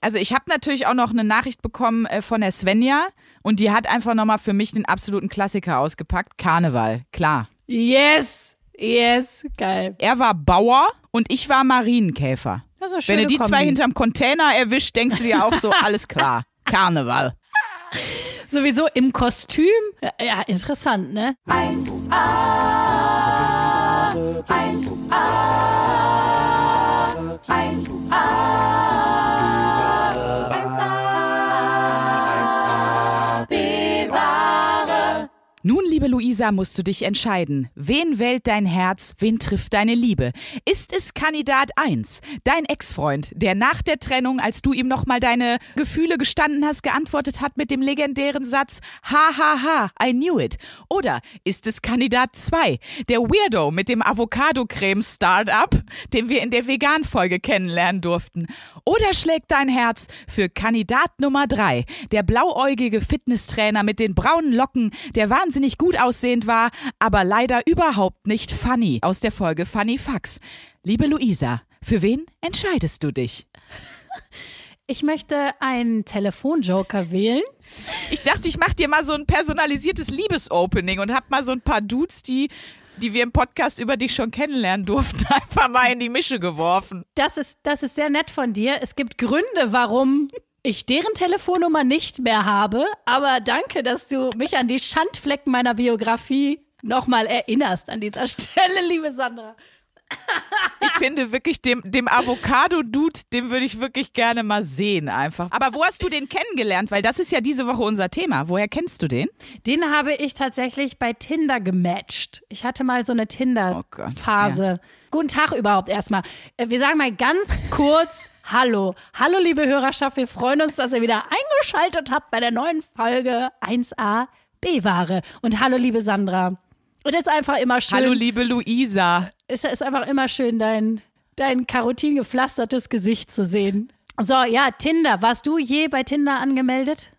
Also ich habe natürlich auch noch eine Nachricht bekommen äh, von der Svenja und die hat einfach nochmal für mich den absoluten Klassiker ausgepackt. Karneval, klar. Yes, yes, geil. Er war Bauer und ich war Marienkäfer. Das ist Wenn du die Kombi. zwei hinterm Container erwischt, denkst du dir auch so, alles klar. Karneval. Sowieso im Kostüm. Ja, ja, interessant, ne? Nun, liebe Luisa, musst du dich entscheiden. Wen wählt dein Herz? Wen trifft deine Liebe? Ist es Kandidat 1, dein Ex-Freund, der nach der Trennung, als du ihm nochmal deine Gefühle gestanden hast, geantwortet hat mit dem legendären Satz Ha ha ha, I knew it? Oder ist es Kandidat 2, der Weirdo mit dem Avocado-Creme-Startup, den wir in der Vegan-Folge kennenlernen durften? Oder schlägt dein Herz für Kandidat Nummer 3, der blauäugige Fitnesstrainer mit den braunen Locken, der wahnsinnig gut aussehend war, aber leider überhaupt nicht funny aus der Folge Funny Fax. Liebe Luisa, für wen entscheidest du dich? Ich möchte einen Telefonjoker wählen. Ich dachte, ich mache dir mal so ein personalisiertes Liebesopening und hab mal so ein paar Dudes, die die wir im Podcast über dich schon kennenlernen durften, einfach mal in die Mische geworfen. Das ist, das ist sehr nett von dir. Es gibt Gründe, warum ich deren Telefonnummer nicht mehr habe. Aber danke, dass du mich an die Schandflecken meiner Biografie nochmal erinnerst an dieser Stelle, liebe Sandra. Ich finde wirklich, dem, dem Avocado-Dude, den würde ich wirklich gerne mal sehen einfach. Aber wo hast du den kennengelernt? Weil das ist ja diese Woche unser Thema. Woher kennst du den? Den habe ich tatsächlich bei Tinder gematcht. Ich hatte mal so eine Oh Gott, Tinder-Phase. Guten Tag überhaupt erstmal. Äh, Wir sagen mal ganz kurz Hallo. Hallo, liebe Hörerschaft. Wir freuen uns, dass ihr wieder eingeschaltet habt bei der neuen Folge 1a B-Ware. Und hallo, liebe Sandra. Und es ist einfach immer schön. Hallo, liebe Luisa. es ist einfach immer schön, dein, dein Karotin gepflastertes Gesicht zu sehen. So, ja, Tinder. Warst du je bei Tinder angemeldet?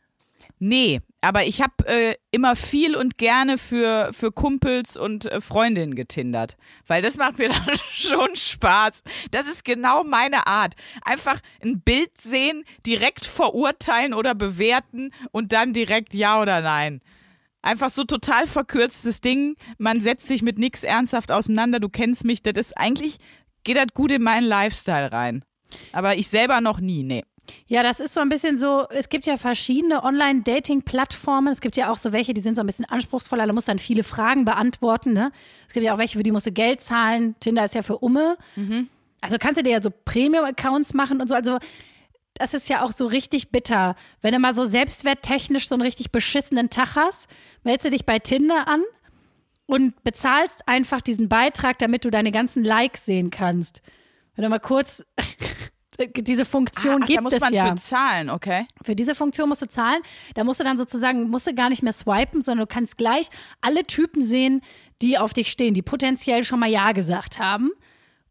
Nee, aber ich habe äh, immer viel und gerne für, für Kumpels und äh, Freundinnen getindert. Weil das macht mir dann schon Spaß. Das ist genau meine Art. Einfach ein Bild sehen, direkt verurteilen oder bewerten und dann direkt ja oder nein. Einfach so total verkürztes Ding. Man setzt sich mit nichts ernsthaft auseinander. Du kennst mich. Das ist eigentlich, geht das gut in meinen Lifestyle rein. Aber ich selber noch nie, nee. Ja, das ist so ein bisschen so, es gibt ja verschiedene Online-Dating-Plattformen. Es gibt ja auch so welche, die sind so ein bisschen anspruchsvoller, da musst du dann viele Fragen beantworten. Ne? Es gibt ja auch welche, für die musst du Geld zahlen. Tinder ist ja für Umme. Also kannst du dir ja so Premium-Accounts machen und so. Also das ist ja auch so richtig bitter. Wenn du mal so selbstwerttechnisch so einen richtig beschissenen Tag hast, meldest du dich bei Tinder an und bezahlst einfach diesen Beitrag, damit du deine ganzen Likes sehen kannst. Wenn du mal kurz diese Funktion Ach, gibt da muss es man ja. für zahlen, okay? Für diese Funktion musst du zahlen. Da musst du dann sozusagen, musst du gar nicht mehr swipen, sondern du kannst gleich alle Typen sehen, die auf dich stehen, die potenziell schon mal Ja gesagt haben.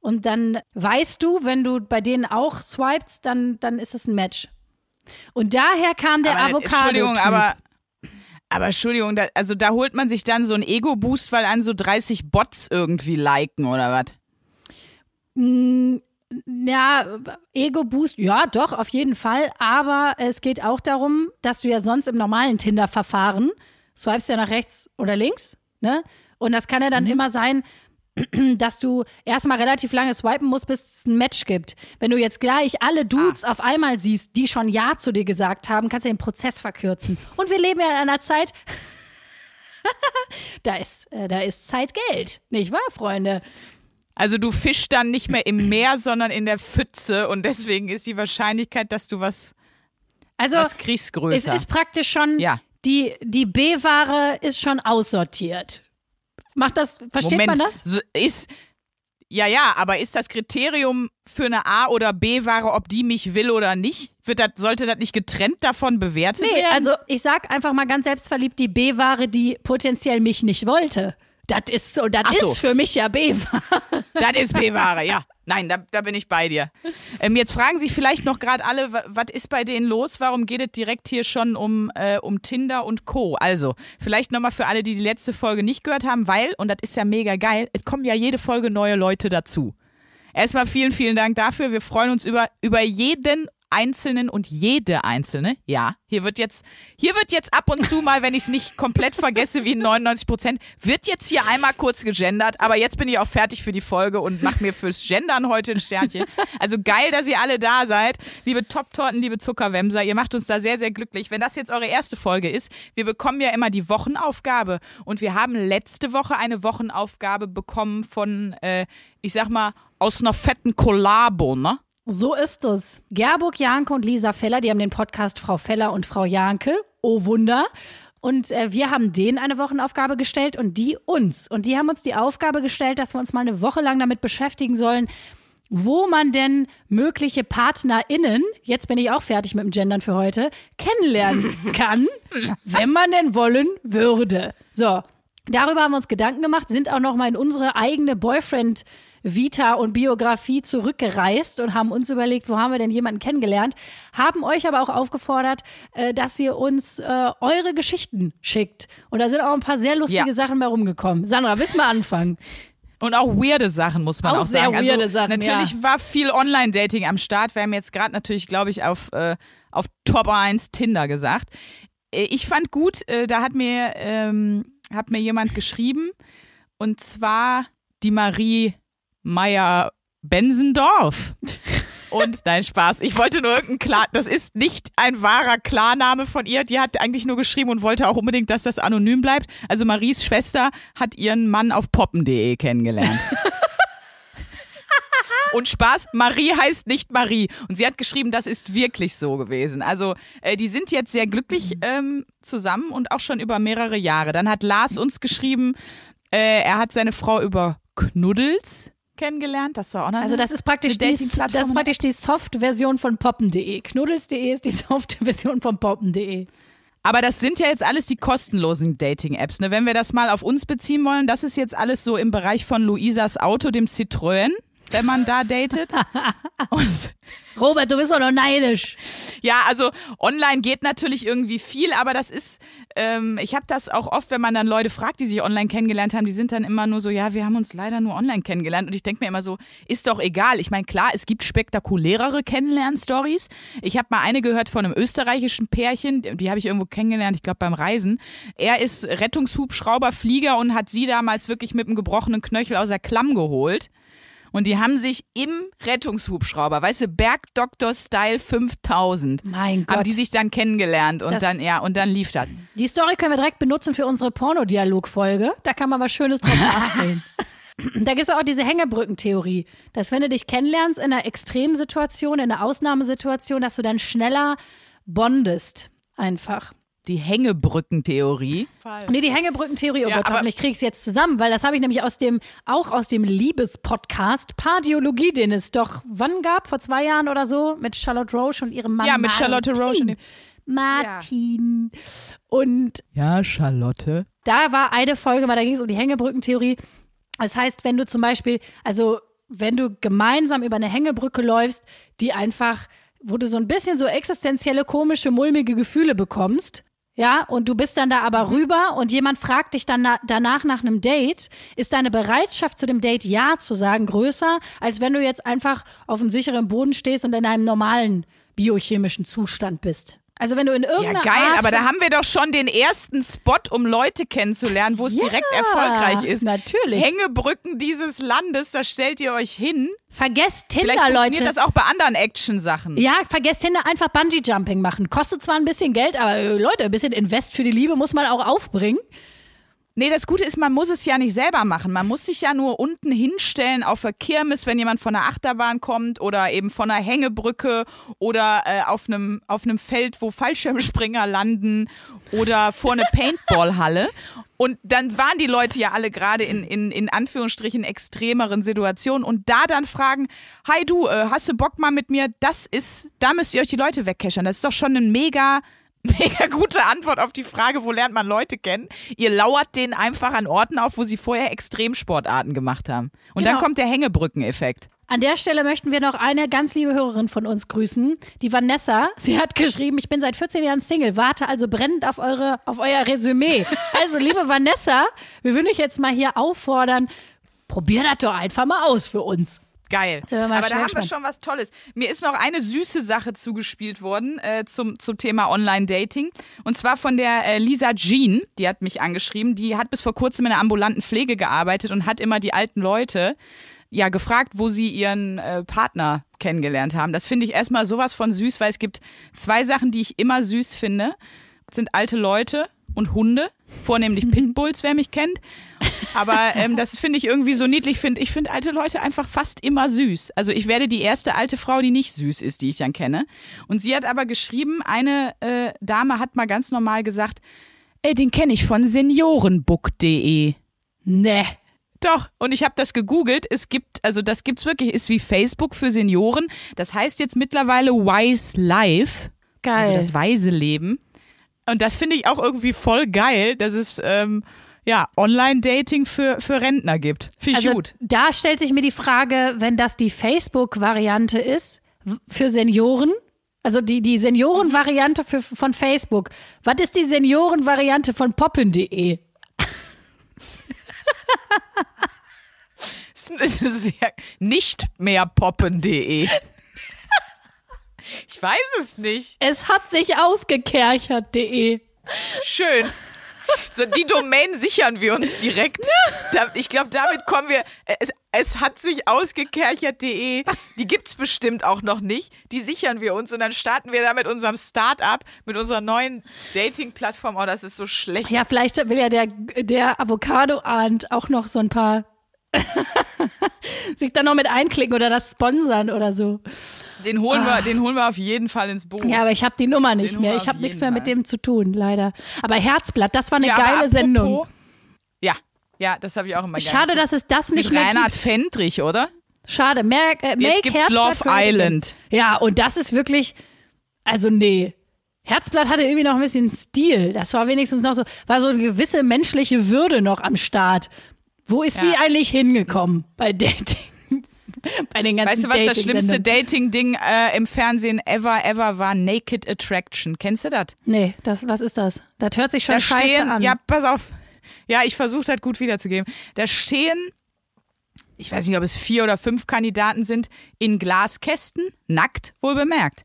Und dann weißt du, wenn du bei denen auch swipest, dann, dann ist es ein Match. Und daher kam der Avocado. Entschuldigung, aber, aber Entschuldigung, da, also da holt man sich dann so einen Ego-Boost, weil an so 30 Bots irgendwie liken oder was? Ja, Ego-Boost, ja, doch, auf jeden Fall. Aber es geht auch darum, dass du ja sonst im normalen Tinder-Verfahren swipest ja nach rechts oder links, ne? Und das kann ja dann immer sein, dass du erstmal relativ lange swipen musst, bis es ein Match gibt. Wenn du jetzt gleich alle Dudes auf einmal siehst, die schon Ja zu dir gesagt haben, kannst du den Prozess verkürzen. Und wir leben ja in einer Zeit, da ist, äh, da ist Zeit Geld, nicht wahr, Freunde? Also du fischst dann nicht mehr im Meer, sondern in der Pfütze und deswegen ist die Wahrscheinlichkeit, dass du was, Also, was kriegst, es größer. ist praktisch schon, Ja. die, die B-Ware ist schon aussortiert. Macht das, versteht Moment, man das? So, ist, ja, ja, aber ist das Kriterium für eine A- oder B-Ware, ob die mich will oder nicht? Wird das, sollte das nicht getrennt davon bewertet Nee, werden? also ich sag einfach mal ganz selbstverliebt, die B-Ware, die potenziell mich nicht wollte. Das ist so, das so. ist für mich ja B-Ware. Das ist B-Ware, ja. Nein, da, da bin ich bei dir. Ähm, jetzt fragen sich vielleicht noch gerade alle, wa- was ist bei denen los? Warum geht es direkt hier schon um, äh, um Tinder und Co.? Also, vielleicht nochmal für alle, die die letzte Folge nicht gehört haben, weil, und das ist ja mega geil, es kommen ja jede Folge neue Leute dazu. Erstmal vielen, vielen Dank dafür. Wir freuen uns über, über jeden Einzelnen und jede Einzelne, ja, hier wird jetzt, hier wird jetzt ab und zu mal, wenn ich es nicht komplett vergesse, wie 99 Prozent, wird jetzt hier einmal kurz gegendert, aber jetzt bin ich auch fertig für die Folge und mache mir fürs Gendern heute ein Sternchen. Also geil, dass ihr alle da seid. Liebe Top-Torten, liebe Zuckerwemser, ihr macht uns da sehr, sehr glücklich. Wenn das jetzt eure erste Folge ist, wir bekommen ja immer die Wochenaufgabe und wir haben letzte Woche eine Wochenaufgabe bekommen von, äh, ich sag mal, aus einer fetten Kollabo, ne? So ist es. Gerburg Janke und Lisa Feller, die haben den Podcast Frau Feller und Frau Janke. Oh Wunder. Und äh, wir haben denen eine Wochenaufgabe gestellt und die uns. Und die haben uns die Aufgabe gestellt, dass wir uns mal eine Woche lang damit beschäftigen sollen, wo man denn mögliche PartnerInnen, jetzt bin ich auch fertig mit dem Gendern für heute, kennenlernen kann, wenn man denn wollen würde. So, darüber haben wir uns Gedanken gemacht, sind auch noch mal in unsere eigene Boyfriend- Vita und Biografie zurückgereist und haben uns überlegt, wo haben wir denn jemanden kennengelernt, haben euch aber auch aufgefordert, äh, dass ihr uns äh, eure Geschichten schickt. Und da sind auch ein paar sehr lustige ja. Sachen bei rumgekommen. Sandra, willst du mal anfangen? Und auch weirde Sachen, muss man auch, auch sehr sagen. Weirde also, Sachen, natürlich ja. war viel Online-Dating am Start. Wir haben jetzt gerade natürlich, glaube ich, auf, äh, auf Top 1 Tinder gesagt. Äh, ich fand gut, äh, da hat mir, ähm, hat mir jemand geschrieben, und zwar die Marie Meier Bensendorf. Und nein, Spaß. Ich wollte nur irgendein Klar, das ist nicht ein wahrer Klarname von ihr. Die hat eigentlich nur geschrieben und wollte auch unbedingt, dass das anonym bleibt. Also Maries Schwester hat ihren Mann auf poppen.de kennengelernt. Und Spaß, Marie heißt nicht Marie. Und sie hat geschrieben, das ist wirklich so gewesen. Also äh, die sind jetzt sehr glücklich ähm, zusammen und auch schon über mehrere Jahre. Dann hat Lars uns geschrieben, äh, er hat seine Frau über Knuddels kennengelernt. Das war noch Also das ist praktisch die, das ist praktisch die Soft-Version von poppen.de. Knuddels.de ist die Soft-Version von poppen.de. Aber das sind ja jetzt alles die kostenlosen Dating-Apps. Ne? Wenn wir das mal auf uns beziehen wollen, das ist jetzt alles so im Bereich von Luisas Auto, dem Citroën wenn man da datet. Und Robert, du bist doch noch neidisch. Ja, also online geht natürlich irgendwie viel, aber das ist, ähm, ich habe das auch oft, wenn man dann Leute fragt, die sich online kennengelernt haben, die sind dann immer nur so, ja, wir haben uns leider nur online kennengelernt. Und ich denke mir immer so, ist doch egal. Ich meine, klar, es gibt spektakulärere Kennenlern-Stories. Ich habe mal eine gehört von einem österreichischen Pärchen, die habe ich irgendwo kennengelernt, ich glaube beim Reisen. Er ist Rettungshubschrauberflieger und hat sie damals wirklich mit einem gebrochenen Knöchel aus der Klamm geholt. Und die haben sich im Rettungshubschrauber, weißt du, Bergdoktor-Style 5000, mein Gott. haben die sich dann kennengelernt und das, dann, ja, und dann lief das. Die Story können wir direkt benutzen für unsere Pornodialog-Folge. Da kann man was Schönes drauf basteln. Da gibt es auch diese Hängebrückentheorie, dass wenn du dich kennenlernst in einer Extremsituation, in einer Ausnahmesituation, dass du dann schneller bondest. Einfach die Hängebrückentheorie. Nee, die Hängebrückentheorie, oh ja, Gott, hoffentlich kriege ich es jetzt zusammen, weil das habe ich nämlich aus dem, auch aus dem Liebespodcast Pardiologie, den es doch wann gab, vor zwei Jahren oder so, mit Charlotte Roche und ihrem Mann. Ja, mit Charlotte Roche. Und Martin. Ja. Und. Ja, Charlotte. Da war eine Folge mal, da ging es um die Hängebrückentheorie. Das heißt, wenn du zum Beispiel, also wenn du gemeinsam über eine Hängebrücke läufst, die einfach wo du so ein bisschen so existenzielle, komische, mulmige Gefühle bekommst, ja, und du bist dann da aber mhm. rüber und jemand fragt dich dann na danach nach einem Date, ist deine Bereitschaft zu dem Date Ja zu sagen größer, als wenn du jetzt einfach auf einem sicheren Boden stehst und in einem normalen biochemischen Zustand bist? Also wenn du in irgendeiner Ja, geil, Art aber da haben wir doch schon den ersten Spot, um Leute kennenzulernen, wo es ja, direkt erfolgreich ist. Natürlich. Hängebrücken dieses Landes, da stellt ihr euch hin. Vergesst Tinder, Vielleicht funktioniert Leute. das auch bei anderen Action-Sachen. Ja, vergesst Tinder, einfach Bungee-Jumping machen. Kostet zwar ein bisschen Geld, aber äh, Leute, ein bisschen Invest für die Liebe muss man auch aufbringen. Nee, das Gute ist, man muss es ja nicht selber machen. Man muss sich ja nur unten hinstellen auf der Kirmes, wenn jemand von der Achterbahn kommt oder eben von einer Hängebrücke oder äh, auf einem auf einem Feld, wo Fallschirmspringer landen oder vor eine Paintballhalle. Und dann waren die Leute ja alle gerade in, in, in Anführungsstrichen extremeren Situationen und da dann fragen, hi du, äh, hast du Bock mal mit mir? Das ist, da müsst ihr euch die Leute wegkeschern. Das ist doch schon ein mega Mega gute Antwort auf die Frage, wo lernt man Leute kennen? Ihr lauert denen einfach an Orten auf, wo sie vorher Extremsportarten gemacht haben. Und genau. dann kommt der Hängebrückeneffekt. An der Stelle möchten wir noch eine ganz liebe Hörerin von uns grüßen, die Vanessa. Sie hat geschrieben, ich bin seit 14 Jahren Single, warte also brennend auf eure, auf euer Resümee. Also, liebe Vanessa, wir würden euch jetzt mal hier auffordern, probier das doch einfach mal aus für uns. Geil. Aber da haben wir schon was Tolles. Mir ist noch eine süße Sache zugespielt worden äh, zum, zum Thema Online-Dating. Und zwar von der äh, Lisa Jean, die hat mich angeschrieben. Die hat bis vor kurzem in der ambulanten Pflege gearbeitet und hat immer die alten Leute ja gefragt, wo sie ihren äh, Partner kennengelernt haben. Das finde ich erstmal sowas von süß, weil es gibt zwei Sachen, die ich immer süß finde. Das sind alte Leute und Hunde, vornehmlich Pitbulls, wer mich kennt. Aber ähm, das finde ich irgendwie so niedlich. Find, ich finde alte Leute einfach fast immer süß. Also ich werde die erste alte Frau, die nicht süß ist, die ich dann kenne. Und sie hat aber geschrieben, eine äh, Dame hat mal ganz normal gesagt, äh, den kenne ich von seniorenbook.de. Nee. Doch, und ich habe das gegoogelt. Es gibt, also das gibt's wirklich, ist wie Facebook für Senioren. Das heißt jetzt mittlerweile Wise Life, Geil. also das weise Leben. Und das finde ich auch irgendwie voll geil, dass es ähm, ja Online-Dating für, für Rentner gibt. Finde ich also gut. da stellt sich mir die Frage, wenn das die Facebook-Variante ist für Senioren, also die, die Senioren-Variante für, von Facebook. Was ist die Senioren-Variante von poppen.de? Es ist ja nicht mehr poppen.de. Ich weiß es nicht. Es hat sich ausgekerchert.de. Schön. So, die Domain sichern wir uns direkt. Da, ich glaube, damit kommen wir. Es, es hat sich ausgekerchert.de. Die gibt's bestimmt auch noch nicht. Die sichern wir uns und dann starten wir da mit unserem Start-up, mit unserer neuen Dating-Plattform. Oh, das ist so schlecht. Ja, vielleicht will ja der, der Avocado-Ahnt auch noch so ein paar sich dann noch mit einklicken oder das sponsern oder so. Den holen wir, den holen wir auf jeden Fall ins Boot. Ah. Ja, aber ich habe die Nummer nicht Den mehr. Ich habe nichts mehr mit dem zu tun, leider. Aber Herzblatt, das war eine Ja, geile Sendung. Ja, ja, das habe ich auch immer. Schade, dass es das nicht Mit mehr Reinhard gibt. Fendrich, oder? Schade. Mehr, äh, Jetzt gibt's Herzblatt Love. Island. Ja, und das ist wirklich, also nee. Herzblatt hatte irgendwie noch ein bisschen Stil. Das war wenigstens noch so, war so eine gewisse menschliche Würde noch am Start. Wo ist Ja. sie eigentlich hingekommen bei Dating? bei den ganzen Weißt du, was das schlimmste? Dating-Ding äh, im Fernsehen ever, ever war? Naked Attraction. Kennst du das? Nee, das, was ist das? Das hört sich schon Da scheiße stehen, an. ja, pass auf. Ja, ich versuche das gut wiederzugeben. Da stehen, ich weiß nicht, ob es vier oder fünf Kandidaten sind, in Glaskästen, nackt, wohl bemerkt.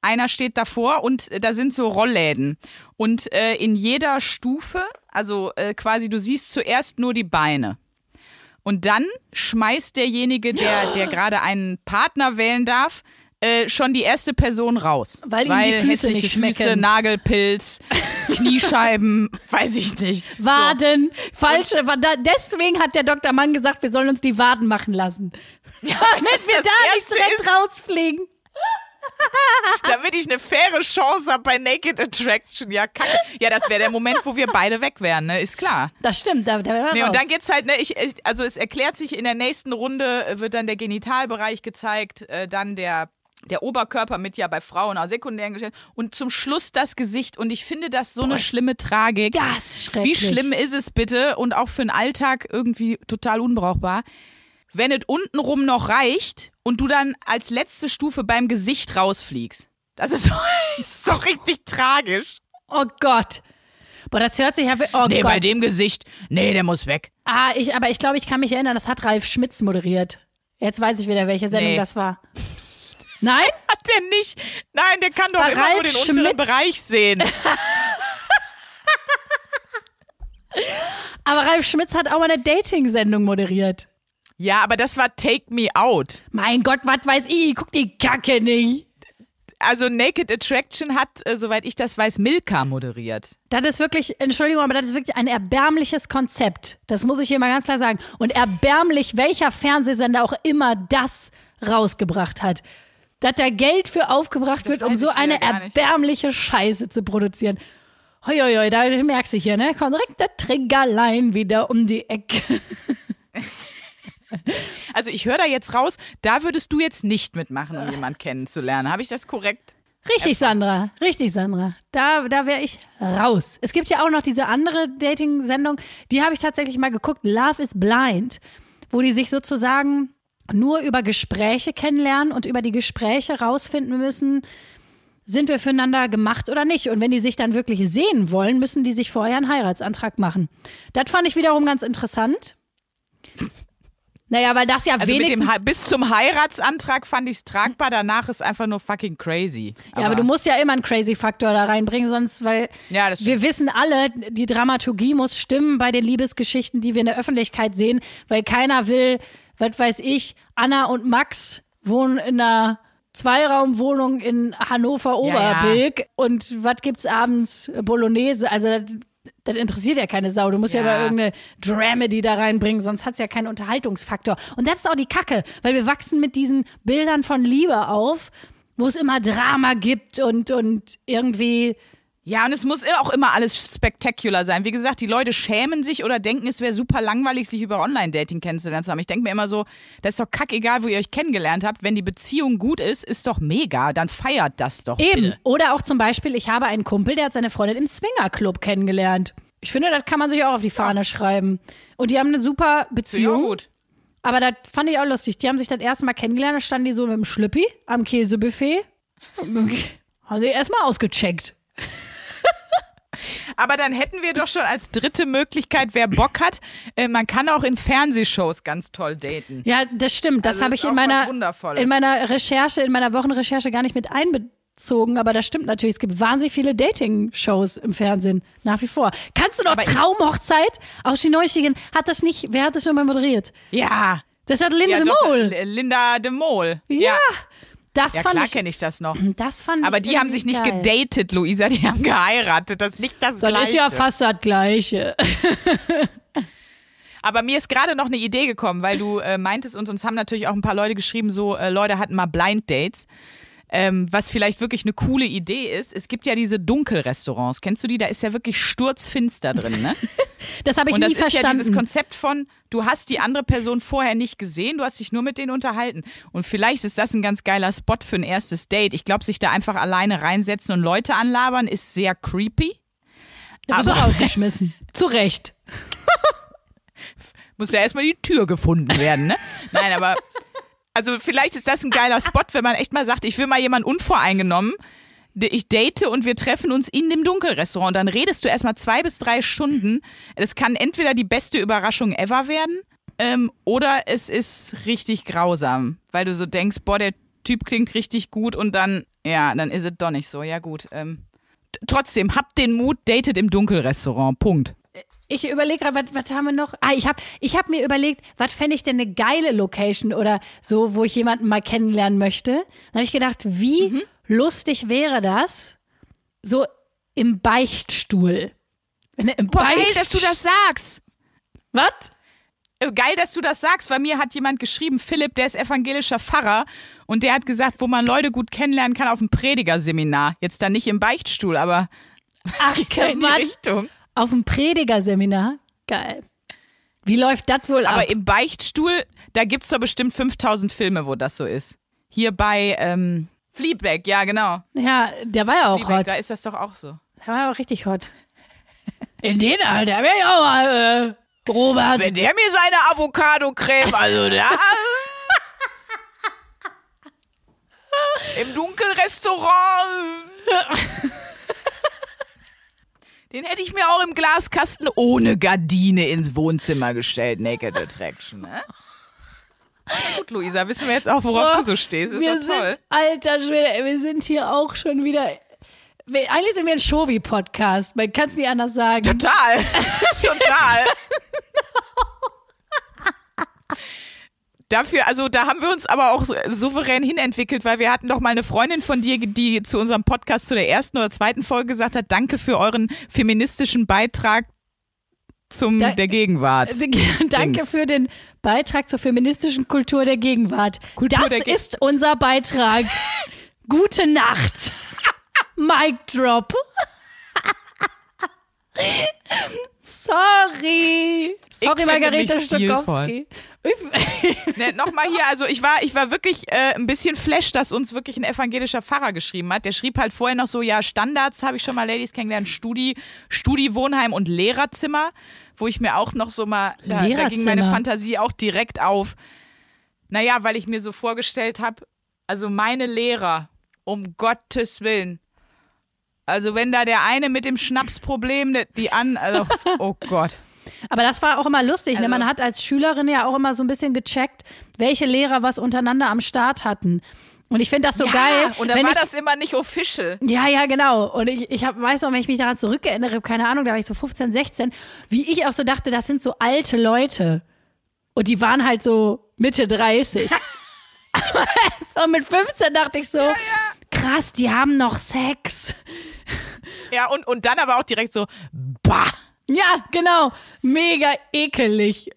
Einer steht davor und äh, da sind so Rollläden. Und äh, in jeder Stufe, also äh, quasi, du siehst zuerst nur die Beine. Und dann schmeißt derjenige, der, der gerade einen Partner wählen darf, äh, schon die erste Person raus. Weil ihm die Füße nicht Füße, schmecken. Nagelpilz, Kniescheiben, weiß ich nicht. Waden, falsche, wa- da- deswegen hat der Dr. Mann gesagt, wir sollen uns die Waden machen lassen. Ja, Damit wir da nicht direkt rausfliegen. damit ich eine faire Chance habe bei Naked Attraction. Ja, kacke. Ja, das wäre der Moment, wo wir beide weg wären, ne? Ist klar. Das stimmt, da, da wären wir Nee, raus. und dann geht's halt, ne, ich, also es erklärt sich in der nächsten Runde, wird dann der Genitalbereich gezeigt, äh, dann der, der Oberkörper mit ja bei Frauen auch sekundären Geschlecht und zum Schluss das Gesicht. Und ich finde das so eine schlimme Tragik. das ist Wie schrecklich. schlimm ist es bitte und auch für den Alltag irgendwie total unbrauchbar, wenn es untenrum noch reicht und du dann als letzte Stufe beim Gesicht rausfliegst. Das ist so, ist so richtig tragisch. Oh Gott. Boah, das hört sich ja. Oh Nee, bei Gott. dem Gesicht, nee, der muss weg. Ah, ich, aber ich glaube, ich kann mich erinnern, das hat Ralf Schmitz moderiert. Jetzt weiß ich wieder, welche Sendung Nee. das war. Nein? Hat der nicht? Nein, der kann doch Bei immer Ralf nur den unteren Schmitz? Bereich sehen. Aber Ralf Schmitz hat auch mal eine Dating-Sendung moderiert. Ja, aber das war Take Me Out. Mein Gott, was weiß ich? Guck die Kacke nicht. Also Naked Attraction hat, äh, soweit ich das weiß, Milka moderiert. Das ist wirklich, Entschuldigung, aber das ist wirklich ein erbärmliches Konzept. Das muss ich hier mal ganz klar sagen. Und erbärmlich, welcher Fernsehsender auch immer das rausgebracht hat. Dass da Geld für aufgebracht Das wird, um so eine erbärmliche Scheiße zu produzieren. Hoi, hoi, hoi, da merkst du hier, ne? Kommt direkt der Triggerlein wieder um die Ecke. Also ich höre da jetzt raus, da würdest du jetzt nicht mitmachen, um jemanden kennenzulernen. Habe ich das korrekt? Richtig, Sandra. Richtig, Sandra. Da, da wäre ich raus. Es gibt ja auch noch diese andere Dating-Sendung, die habe ich tatsächlich mal geguckt, Love is Blind, wo die sich sozusagen nur über Gespräche kennenlernen und über die Gespräche rausfinden müssen, sind wir füreinander gemacht oder nicht. Und wenn die sich dann wirklich sehen wollen, müssen die sich vorher einen Heiratsantrag machen. Das fand ich wiederum ganz interessant. Naja, weil das ja Also mit wenigstens... dem He- bis zum Heiratsantrag fand ich es tragbar, danach ist einfach nur fucking crazy. ja, aber du musst ja immer einen Crazy-Faktor da reinbringen, sonst, weil Ja, das wir wissen alle, die Dramaturgie muss stimmen bei den Liebesgeschichten, die wir in der Öffentlichkeit sehen, weil keiner will, was weiß ich, Anna und Max wohnen in einer Zweiraumwohnung in Hannover Ja, ja. Oberbilk und was gibt's abends Bolognese, also das, interessiert ja keine Sau. Du musst ja, Ja. immer irgendeine Dramedy da reinbringen, sonst hat's ja keinen Unterhaltungsfaktor. Und das ist auch die Kacke, weil wir wachsen mit diesen Bildern von Liebe auf, wo es immer Drama gibt und, und irgendwie Ja, und es muss auch immer alles spektakulär sein. Wie gesagt, die Leute schämen sich oder denken, es wäre super langweilig, sich über Online-Dating kennenzulernen zu haben. Ich denke mir immer so, das ist doch kackegal, wo ihr euch kennengelernt habt. Wenn die Beziehung gut ist, ist doch mega. Dann feiert das doch. Eben. Bitte. Oder auch zum Beispiel, ich habe einen Kumpel, der hat seine Freundin im Swingerclub kennengelernt. Ich finde, das kann man sich auch auf die Fahne schreiben. Und die haben eine super Ja, Beziehung. gut. Aber das fand ich auch lustig. Die haben sich das erste Mal kennengelernt, da standen die so mit dem Schlüppi am Käsebuffet. haben sie erstmal ausgecheckt. Aber dann hätten wir doch schon als dritte Möglichkeit, wer Bock hat, äh, man kann auch in Fernsehshows ganz toll daten. Ja, das stimmt. Das Also habe ich in meiner, in meiner Recherche, in meiner Wochenrecherche gar nicht mit einbezogen. Aber das stimmt natürlich. Es gibt wahnsinnig viele Dating-Shows im Fernsehen. Nach wie vor. Kannst du noch Aber Traumhochzeit? Aus Chineuchigen hat das nicht, wer hat das schon mal moderiert? Ja. Das hat Linda ja de Mol. L- Linda de Mol. Ja. Das Ja, fand klar ich. kenne ich das noch. Das fand Aber die haben sich nicht geil. gedatet, Luisa, die haben geheiratet. Das ist nicht das Das Gleiche. ist ja fast das Gleiche. Aber mir ist gerade noch eine Idee gekommen, weil du äh, meintest und uns haben natürlich auch ein paar Leute geschrieben, so äh, Leute hatten mal Blind Dates. Ähm, was vielleicht wirklich eine coole Idee ist, es gibt ja diese Dunkelrestaurants. Kennst du die? Da ist ja wirklich sturzfinster drin, ne? Das habe ich Und das nie ist ja verstanden. dieses Konzept von, du hast die andere Person vorher nicht gesehen, du hast dich nur mit denen unterhalten. Und vielleicht ist das ein ganz geiler Spot für ein erstes Date. Ich glaube, sich da einfach alleine reinsetzen und Leute anlabern, ist sehr creepy. da bist du aber- rausgeschmissen. Zu Recht. Muss ja erstmal die Tür gefunden werden, ne? Nein, aber also vielleicht ist das ein geiler Spot, wenn man echt mal sagt, ich will mal jemanden unvoreingenommen. Ich date und wir treffen uns in dem Dunkelrestaurant. Dann redest du erstmal zwei bis drei Stunden. Das kann entweder die beste Überraschung ever werden ähm, oder es ist richtig grausam, weil du so denkst, boah, der Typ klingt richtig gut und dann, ja, dann ist es doch nicht so. Ja, gut. Ähm, trotzdem, habt den Mut, datet im Dunkelrestaurant. Punkt. Ich überlege gerade, was, was haben wir noch? Ah, ich habe ich hab mir überlegt, was fände ich denn eine geile Location oder so, wo ich jemanden mal kennenlernen möchte. Dann habe ich gedacht, wie Mhm. lustig wäre das, so im Beichtstuhl. Du Im Boah, geil, Beicht- dass du das sagst. Was? Äh, Geil, dass du das sagst, weil mir hat jemand geschrieben, Philipp, der ist evangelischer Pfarrer und der hat gesagt, wo man Leute gut kennenlernen kann auf dem Predigerseminar. Jetzt dann nicht im Beichtstuhl, aber Ach, geht ja in die. Richtung. Auf dem Predigerseminar? Geil. Wie läuft das wohl ab? Aber im Beichtstuhl, da gibt's doch bestimmt 5000 Filme, wo das so ist. Hier bei ähm, Fleabag, ja genau. ja, der war ja auch Fleabag, hot. da ist das doch auch so. Der war ja auch richtig hot. In den Alter wäre ich auch mal, äh, Robert. Wenn der mir seine Avocado-Creme, also da... Im Dunkelrestaurant. Den hätte ich mir auch im Glaskasten ohne Gardine ins Wohnzimmer gestellt. Naked Attraction, ne? Gut, Luisa, wissen wir jetzt auch, worauf du so stehst. Ist doch toll. Sind, alter Schwede, wir sind hier auch schon wieder. wir- Eigentlich sind wir ein Shovi-Podcast. Man kann es nicht anders sagen. Total. Total. Dafür, also da haben wir uns aber auch so- souverän hinentwickelt, weil wir hatten doch mal eine Freundin von dir, die zu unserem Podcast zu der ersten oder zweiten Folge gesagt hat, danke für euren feministischen Beitrag zum Da- der Gegenwart. Danke Dings. für den Beitrag zur feministischen Kultur der Gegenwart. Kultur das der Ge- ist unser Beitrag. Gute Nacht. Mic drop. Sorry. Sorry, Margarete Stokowski. Ne, Nochmal hier, also ich war, ich war wirklich äh, ein bisschen flash, dass uns wirklich ein evangelischer Pfarrer geschrieben hat. Der schrieb halt vorher noch so, ja, Standards habe ich schon mal Ladies kennengelernt, Studi, Studi, Wohnheim und Lehrerzimmer, wo ich mir auch noch so mal, da, da ging meine. Fantasie auch direkt auf. Naja, weil ich mir so vorgestellt habe, also meine Lehrer, um Gottes Willen. Also wenn da der eine mit dem Schnapsproblem, die an, also, oh Gott. Aber das war auch immer lustig. Also ne? Man hat als Schülerin ja auch immer so ein bisschen gecheckt, welche Lehrer was untereinander am Start hatten. Und ich finde das so ja, geil. Und dann wenn war ich, das immer nicht official. Ja, ja, genau. Und ich, ich hab, weiß auch, wenn ich mich daran zurückerinnere, keine Ahnung, da war ich so 15, 16, wie ich auch so dachte, das sind so alte Leute. Und die waren halt so Mitte 30. so mit 15 dachte ich so, krass, die haben noch Sex. Ja, und, und dann aber auch direkt so, bah. Ja, genau. Mega ekelig.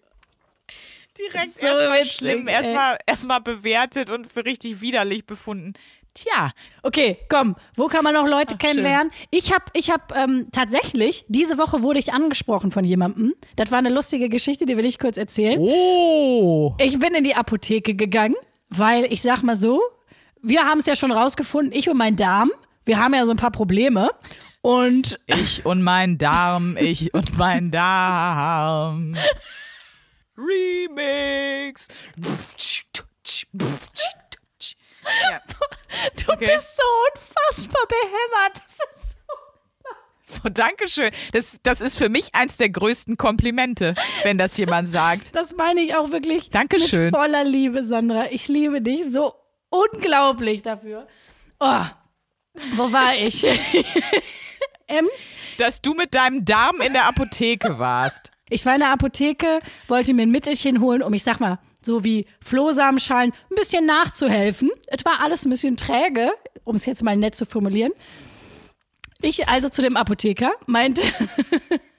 Direkt So erstmal witzig, schlimm, erstmal erstmal bewertet und für richtig widerlich befunden. Tja, Okay, komm, wo kann man noch Leute Ach, kennenlernen? Ich habe ich hab, ähm, tatsächlich, diese Woche wurde ich angesprochen von jemandem. Das war eine lustige Geschichte, die will ich kurz erzählen. oh. Ich bin in die Apotheke gegangen, weil ich sag mal so, wir haben es ja schon rausgefunden, ich und mein Darm, wir haben ja so ein paar Probleme. Und Ich und mein Darm, ich und mein Darm. Remix. Ja. du Okay. bist so unfassbar behämmert. Das ist Oh, Dankeschön. Das, das ist für mich eins der größten Komplimente, wenn das jemand sagt. Das meine ich auch wirklich Dankeschön. mit voller Liebe, Sandra. Ich liebe dich so unglaublich dafür. Oh, wo war ich? ähm, Dass du mit deinem Darm in der Apotheke warst. ich war in der Apotheke, wollte mir ein Mittelchen holen, um, ich sag mal, so wie Flohsamenschalen, ein bisschen nachzuhelfen. Es war alles ein bisschen träge, um es jetzt mal nett zu formulieren. Ich also zu dem Apotheker meinte,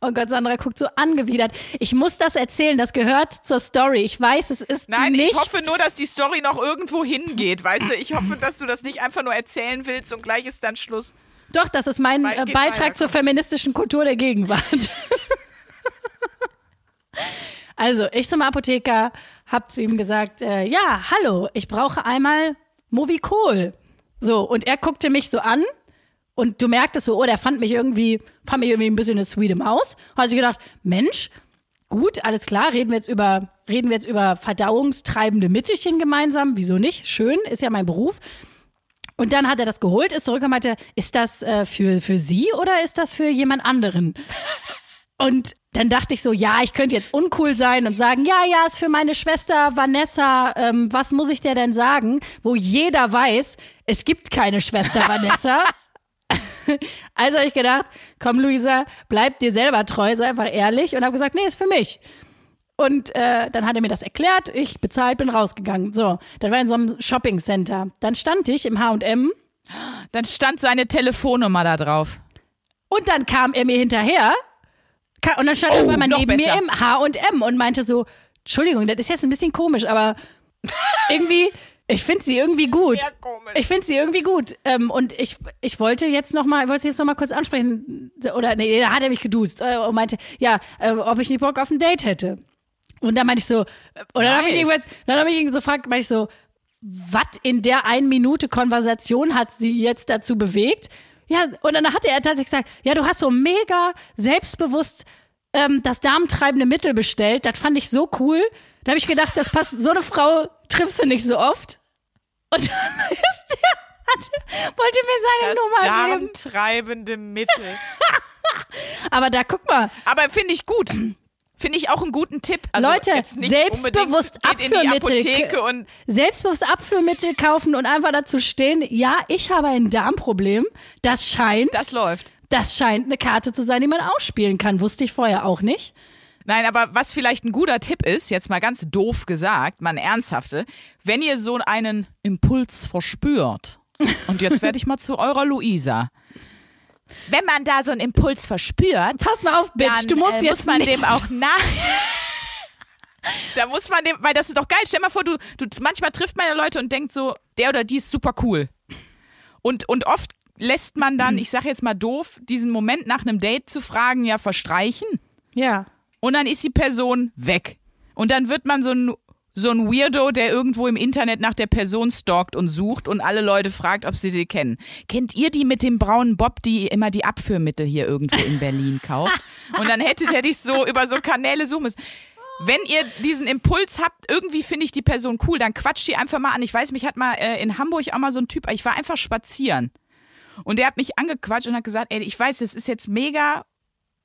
oh Gott, Sandra guckt so angewidert. Ich muss das erzählen, das gehört zur Story. Ich weiß, es ist Nein, nicht ich hoffe nur, dass die Story noch irgendwo hingeht, weißt du? Ich hoffe, dass du das nicht einfach nur erzählen willst und gleich ist dann Schluss. Doch, das ist mein äh, Beitrag zur feministischen Kultur der Gegenwart. also, ich zum Apotheker hab zu ihm gesagt, äh, ja, hallo, ich brauche einmal Movicol. So, und er guckte mich so an und du merktest so, oh, der fand mich irgendwie, fand mich irgendwie ein bisschen eine sweete Maus. Hat sich gedacht, Mensch, gut, alles klar, reden wir jetzt über, reden wir jetzt über verdauungstreibende Mittelchen gemeinsam. Wieso nicht? Schön, ist ja mein Beruf. Und dann hat er das geholt, ist zurück und meinte, ist das äh, für, für Sie oder ist das für jemand anderen? Und dann dachte ich so, ja, ich könnte jetzt uncool sein und sagen, ja, ja, ist für meine Schwester Vanessa, ähm, was muss ich der denn sagen? Wo jeder weiß, es gibt keine Schwester Vanessa. also habe ich gedacht, komm Luisa, bleib dir selber treu, sei einfach ehrlich und habe gesagt, nee, ist für mich. Und äh, dann hat er mir das erklärt, ich bezahlt, bin rausgegangen. So, das war in so einem Shopping-Center. Dann stand ich im H&M Dann stand seine Telefonnummer da drauf. Und dann kam er mir hinterher und dann stand er auf einmal neben besser. mir im H&M und meinte so, Entschuldigung, das ist jetzt ein bisschen komisch, aber irgendwie, ich finde sie irgendwie gut. Ich finde sie irgendwie gut. Ähm, und ich, ich wollte jetzt noch mal, wollte sie jetzt noch mal kurz ansprechen. Oder nee, da hat er mich geduzt äh, und meinte, ja, äh, ob ich nicht Bock auf ein Date hätte. Und dann meinte ich so, äh, und dann habe ich Nice. irgendwas, dann habe ich ihn so gefragt, meinte ich so, was in der ein Minute Konversation hat sie jetzt dazu bewegt? Ja, und dann hat er tatsächlich gesagt, ja, du hast so mega selbstbewusst ähm, das darmtreibende Mittel bestellt. Das fand ich so cool. Da habe ich gedacht, das passt, so eine Frau triffst du nicht so oft. Und dann ist der, hat, wollte mir seine Das Nummer geben. darmtreibende Mittel. Aber da guck mal, Aber finde ich gut. Finde ich auch einen guten Tipp. Also Leute, selbstbewusst Abführmittel. Und selbstbewusst Abführmittel kaufen und einfach dazu stehen, ja, ich habe ein Darmproblem. Das scheint, das läuft. Das scheint eine Karte zu sein, die man ausspielen kann. Wusste ich vorher auch nicht. Nein, aber was vielleicht ein guter Tipp ist, jetzt mal ganz doof gesagt, mal ein ernsthafte, wenn ihr so einen Impuls verspürt, und jetzt werde ich mal zu eurer Luisa. Wenn man da so einen Impuls verspürt, Pass mal auf, Bitch, dann du musst äh, jetzt muss man nicht dem auch nach. da muss man dem, weil das ist doch geil. Stell mal vor, du, du manchmal trifft man ja Leute und denkt so, der oder die ist super cool. Und, und oft lässt man Mhm. dann, ich sag jetzt mal doof, diesen Moment nach einem Date zu fragen, ja verstreichen. Ja. Und dann ist die Person weg. Und dann wird man so ein, so ein Weirdo, der irgendwo im Internet nach der Person stalkt und sucht und alle Leute fragt, ob sie die kennen. Kennt ihr die mit dem braunen Bob, die immer die Abführmittel hier irgendwo in Berlin kauft? Und dann hättet ihr dich so über so Kanäle suchen müssen. Wenn ihr diesen Impuls habt, irgendwie finde ich die Person cool, dann quatscht die einfach mal an. Ich weiß, mich hat mal äh, in Hamburg auch mal so ein Typ, ich war einfach spazieren. Und der hat mich angequatscht und hat gesagt, ey, ich weiß, das ist jetzt mega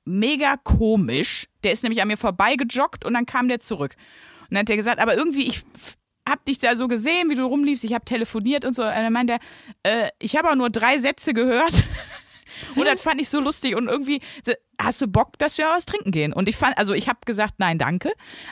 mega komisch. Der ist nämlich an mir vorbeigejoggt und dann kam der zurück. Und dann hat er gesagt, aber irgendwie, ich hab dich da so gesehen, wie du rumliefst, ich hab telefoniert und so. Und dann meinte er, äh, ich habe auch nur drei Sätze gehört. Und das fand ich so lustig und irgendwie, hast du Bock, dass wir was trinken gehen? Und ich fand, also ich habe gesagt, nein, danke.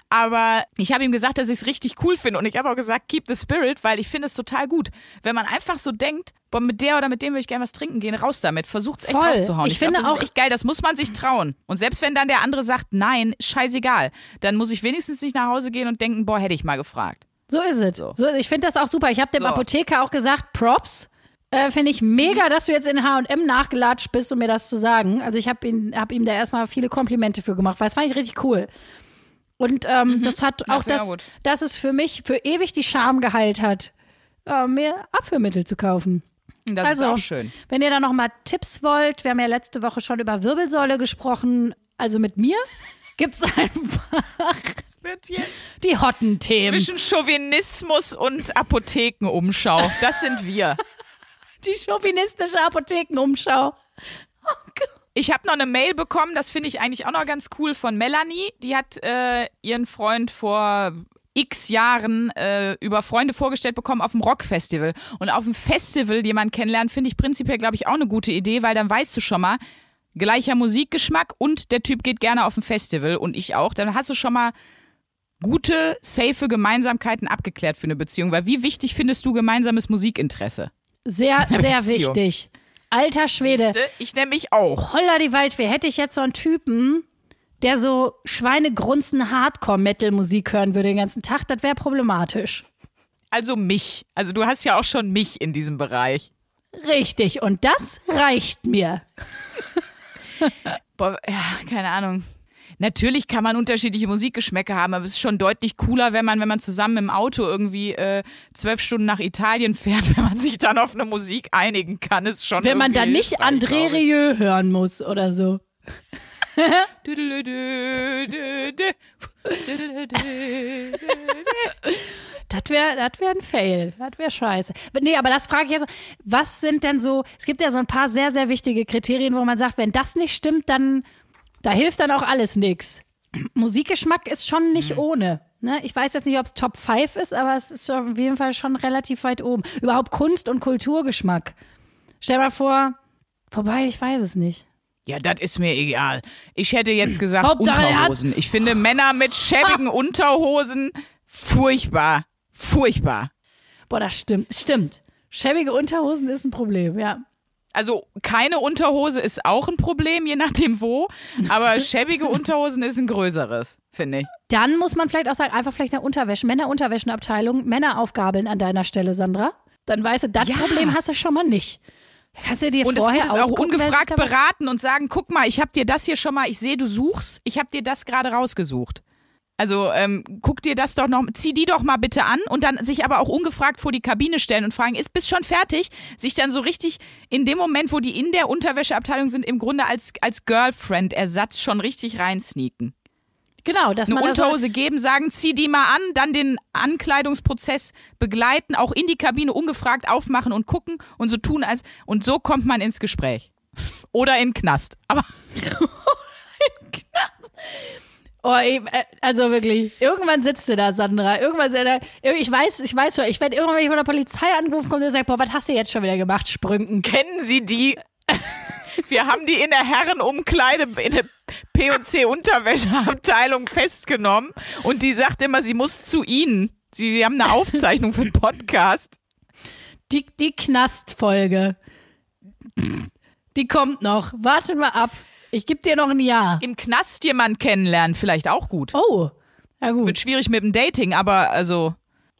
Aber ich habe ihm gesagt, dass ich es richtig cool finde. Und ich habe auch gesagt, keep the spirit, weil ich finde es total gut. Wenn man einfach so denkt, boah, mit der oder mit dem will ich gerne was trinken gehen, raus damit. Versucht's echt Voll. rauszuhauen. Ich glaub, finde das auch- ist echt geil, das muss man sich trauen. Und selbst wenn dann der andere sagt, nein, scheißegal, dann muss ich wenigstens nicht nach Hause gehen und denken, boah, hätte ich mal gefragt. So ist es. So. So. ich finde das auch super. Ich habe dem So. Apotheker auch gesagt, Props. Äh, finde ich mega, dass du jetzt in H&M nachgelatscht bist, um mir das zu sagen. Also ich habe ihn, hab ihm da erstmal viele Komplimente für gemacht, weil das fand ich richtig cool. Und ähm, das hat Ja, auch ich das, gut. dass es für mich für ewig die Scham geheilt hat, äh, mir Abführmittel zu kaufen. Das also, ist auch schön. wenn ihr da noch mal Tipps wollt, wir haben ja letzte Woche schon über Wirbelsäule gesprochen, also mit mir gibt's einfach Es hier die hotten Themen. zwischen Chauvinismus und Apothekenumschau. Das sind wir. Die chauvinistische Apothekenumschau. Ich habe noch eine Mail bekommen, das finde ich eigentlich auch noch ganz cool, von Melanie. Die hat äh, ihren Freund vor x Jahren äh, über Freunde vorgestellt bekommen auf dem Rockfestival. Und auf dem Festival jemanden kennenlernen, finde ich prinzipiell, glaube ich, auch eine gute Idee, weil dann weißt du schon mal, gleicher Musikgeschmack und der Typ geht gerne auf ein Festival und ich auch. Dann hast du schon mal gute, safe Gemeinsamkeiten abgeklärt für eine Beziehung. Weil wie wichtig findest du gemeinsames Musikinteresse? Sehr, sehr wichtig. Alter Schwede. Siehste? Ich nämlich auch. Holla die Waldfee. Hätte ich jetzt so einen Typen, der so Schweinegrunzen Hardcore-Metal-Musik hören würde den ganzen Tag, das wäre problematisch. Also mich. Also du hast ja auch schon mich in diesem Bereich. Richtig. Und das reicht mir. Boah, ja, keine Ahnung. Natürlich kann man unterschiedliche Musikgeschmäcker haben, aber es ist schon deutlich cooler, wenn man, wenn man zusammen im Auto irgendwie äh, zwölf Stunden nach Italien fährt, wenn man sich dann auf eine Musik einigen kann, ist schon Wenn man dann nicht André. Rieu hören muss oder so. Das wäre das wär ein Fail. Das wäre scheiße. Nee, aber das frage ich jetzt. Was sind denn so, es gibt ja so ein paar sehr, sehr wichtige Kriterien, wo man sagt, wenn das nicht stimmt, dann, da hilft dann auch alles nix. Musikgeschmack ist schon Mhm. nicht ohne. Ne? Ich weiß jetzt nicht, ob es Top 5 ist, aber es ist auf jeden Fall schon relativ weit oben. Überhaupt Kunst- und Kulturgeschmack. Stell mal vor, vorbei, ich weiß es nicht. Ja, das ist mir egal. Ich hätte jetzt gesagt Hauptsache, er Unterhosen. Ich finde Männer mit schäbigen Unterhosen furchtbar. Furchtbar. Boah, das stimmt. Stimmt. Schäbige Unterhosen ist ein Problem, ja. Also keine Unterhose ist auch ein Problem, je nachdem wo. Aber schäbige Unterhosen ist ein größeres, finde ich. Dann muss man vielleicht auch sagen, einfach vielleicht eine Unterwäsche, Männerunterwäschenabteilung, Männer aufgabeln an deiner Stelle, Sandra. Dann weißt du, das Ja. Problem hast du schon mal nicht. Da kannst du dir Und es vorher ist auch ungefragt beraten und sagen, guck mal, ich habe dir das hier schon mal, ich sehe, du suchst, ich habe dir das gerade rausgesucht. Also ähm, guck dir das doch noch, zieh die doch mal bitte an und dann sich aber auch ungefragt vor die Kabine stellen und fragen, ist bist schon fertig? Sich dann so richtig in dem Moment, wo die in der Unterwäscheabteilung sind, im Grunde als, als Girlfriend-Ersatz schon richtig reinsneaken. Genau, dass Eine man Unterhose geben, sagen, zieh die mal an, dann den Ankleidungsprozess begleiten, auch in die Kabine ungefragt aufmachen und gucken und so tun als und so kommt man ins Gespräch. Oder in den Knast. Aber oh, äh, also wirklich, irgendwann sitzt du da, Sandra. Irgendwann, sitzt du da- ich weiß, ich weiß schon, ich werde irgendwann, wenn ich von der Polizei angerufen komme und sagt, boah, was hast du jetzt schon wieder gemacht, Sprünken? kennen Sie die? Wir haben die in der Herrenumkleide in der P&C Unterwäscheabteilung festgenommen und die sagt immer, sie muss zu Ihnen. Sie, sie haben eine Aufzeichnung für den Podcast. Die, die Knastfolge. Die kommt noch. Warte mal ab. Ich gebe dir noch ein Jahr. Im Knast jemand kennenlernen, vielleicht auch gut. Oh, ja gut. Wird schwierig mit dem Dating, aber also.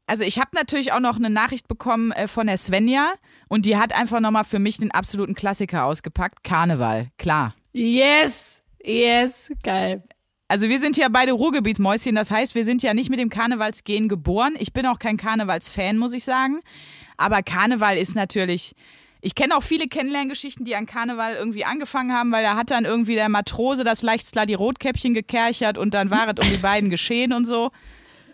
Also ich habe natürlich auch noch eine Nachricht bekommen äh, von der Svenja und die hat einfach nochmal für mich den absoluten Klassiker ausgepackt. Karneval, klar. Yes, yes, geil. Also wir sind ja beide Ruhrgebietsmäuschen, das heißt, wir sind ja nicht mit dem Karnevalsgehen geboren. Ich bin auch kein Karnevalsfan, muss ich sagen. Aber Karneval ist natürlich. Ich kenne auch viele Kennenlerngeschichten, die an Karneval irgendwie angefangen haben, weil da hat dann irgendwie der Matrose das Leichtsklar die Rotkäppchen gekerchert und dann war es um die beiden geschehen und so.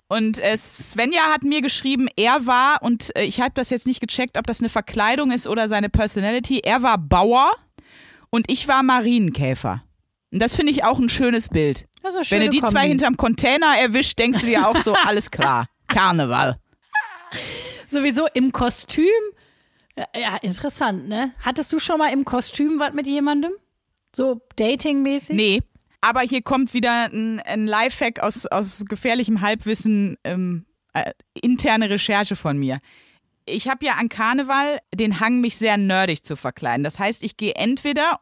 Und äh, Svenja hat mir geschrieben, er war, und äh, ich habe das jetzt nicht gecheckt, ob das eine Verkleidung ist oder seine Personality, er war Bauer und ich war Marienkäfer. Und das finde ich auch ein schönes Bild. Das ist eine Wenn du die Kombi. zwei hinterm Container erwischt, denkst du dir auch so, alles klar, Karneval. Sowieso im Kostüm. Ja, interessant, ne? Hattest du schon mal im Kostüm was mit jemandem? So datingmäßig? Nee, aber hier kommt wieder ein, ein Lifehack aus, aus gefährlichem Halbwissen, ähm, äh, interne Recherche von mir. Ich habe ja an Karneval den Hang, mich sehr nerdig zu verkleiden. Das heißt, ich gehe entweder,